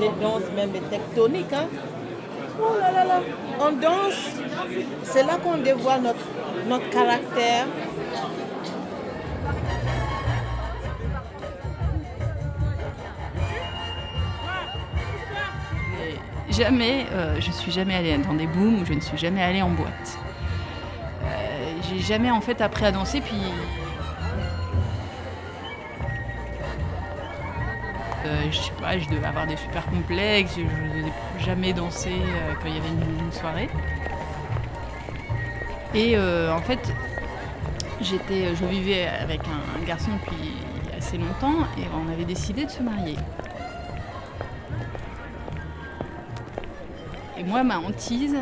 je danse même les tectoniques. Hein. Oh là là là. On danse, c'est là qu'on dévoile notre, notre caractère. Jamais, euh, je suis jamais allée dans des booms, je ne suis jamais allée en boîte. Euh, j'ai jamais en fait appris à danser, puis Euh, je sais pas, je devais avoir des super complexes, je n'ai jamais dansé euh, quand il y avait une, soirée. Et euh, en fait, j'étais, je vivais avec un, garçon depuis assez longtemps et on avait décidé de se marier. Et moi, ma hantise,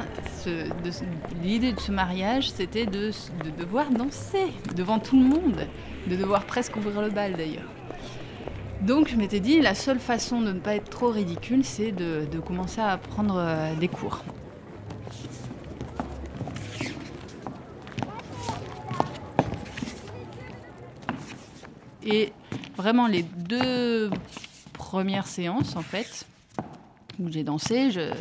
l'idée de ce mariage, c'était de, de devoir danser devant tout le monde, de devoir presque ouvrir le bal d'ailleurs. Donc je m'étais dit, la seule façon de ne pas être trop ridicule, c'est de, commencer à prendre euh, des cours. Et vraiment les deux premières séances, en fait, où j'ai dansé, je,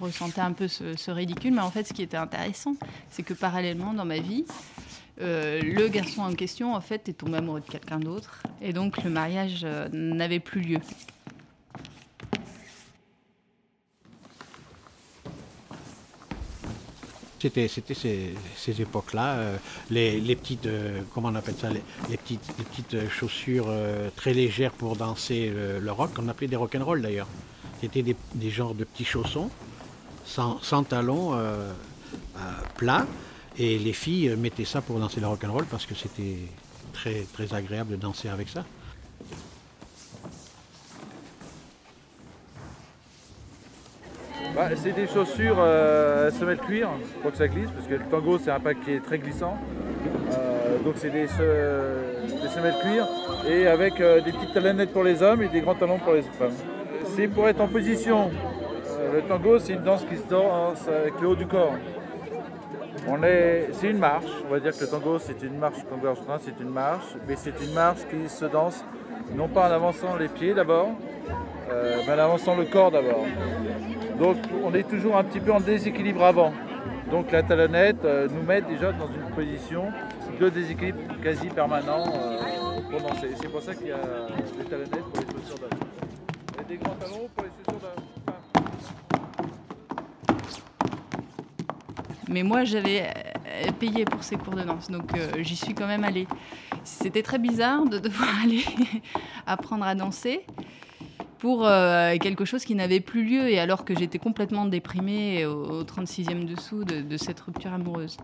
ressentais un peu ce, ridicule, mais en fait ce qui était intéressant, c'est que parallèlement dans ma vie, euh, le garçon en question, en fait, est tombé amoureux de quelqu'un d'autre. Et donc, le mariage euh, n'avait plus lieu. C'était, ces, époques-là, euh, les, petites, comment on appelle ça, les, petites, petites chaussures très légères pour danser le, rock, qu'on appelait des rock'n'roll d'ailleurs. C'était des, genres de petits chaussons, sans, sans talons, plats, et les filles mettaient ça pour danser le rock'n'roll parce que c'était très, très agréable de danser avec ça. Bah, c'est des chaussures euh, semelle cuir pour que ça glisse, parce que le tango c'est un est très glissant. Euh, donc c'est des, semelles cuir et avec euh, des petites talonnettes pour les hommes et des grands talons pour les femmes. C'est pour être en position. Euh, le tango c'est une danse qui se danse avec le haut du corps c'est une marche. On va dire que le tango, c'est une marche. Le tango c'est une marche, mais c'est une marche qui se danse non pas en avançant les pieds d'abord, euh, mais en avançant le corps d'abord. Donc, on est toujours un petit peu en déséquilibre avant. Donc, la talonnette euh, nous met déjà dans une position de déséquilibre quasi permanent euh, pour danser. C'est pour ça qu'il y a des talonnettes pour les chaussures d'avant. A des grands talons pour les chaussures d'avant. Mais moi, j'avais euh, payé pour ces cours de danse, donc euh, j'y suis quand même allée. C'était très bizarre de devoir aller apprendre à danser pour euh, quelque chose qui n'avait plus lieu, et alors que j'étais complètement déprimée au, 36e dessous de, cette rupture amoureuse.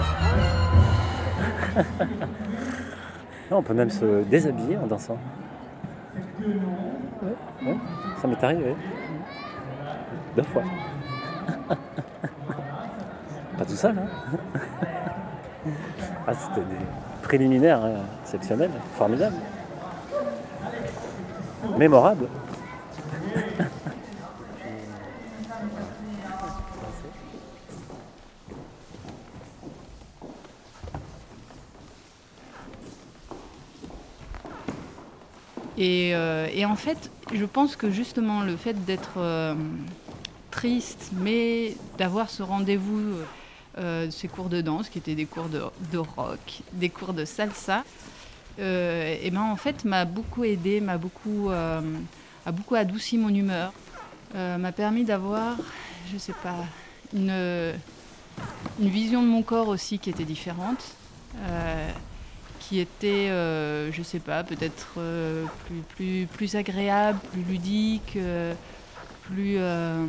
on peut même se déshabiller en dansant. ça m'est arrivé. Deux fois. Pas tout seul, hein Ah, c'était des préliminaires hein, exceptionnels, formidables. Mémorables. Euh, et, en fait, je pense que justement le fait d'être euh, triste, mais d'avoir ce rendez-vous, euh, ces cours de danse qui étaient des cours de, rock, des cours de salsa, euh, et ben en fait m'a beaucoup aidé, m'a beaucoup, euh, a beaucoup adouci mon humeur, euh, m'a permis d'avoir, je sais pas, une, une vision de mon corps aussi qui était différente qui était, je sais pas, peut-être plus, plus, plus agréable, plus ludique, plus, euh,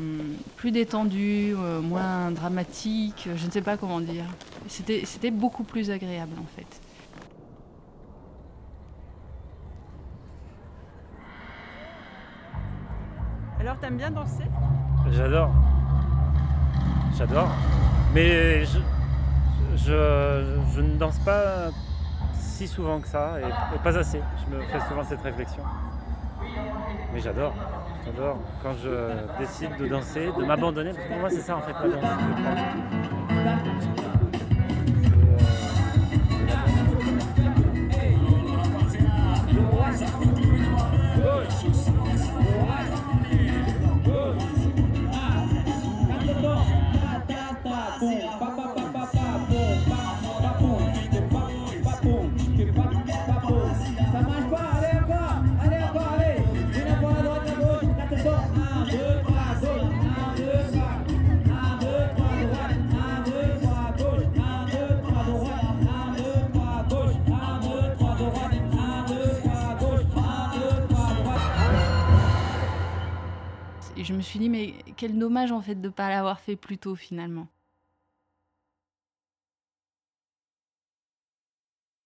plus détendu, euh, moins dramatique, je ne sais pas comment dire. C'était, beaucoup plus agréable en fait. Alors t'aimes bien danser? J'adore. J'adore. Mais je, je, ne danse pas si souvent que ça et pas assez. Je me fais souvent cette réflexion. Mais j'adore. J'adore quand je décide de danser, de m'abandonner, parce que pour moi c'est ça en fait la danse. Et je me suis dit, mais quel dommage en fait de ne pas l'avoir fait plus tôt finalement.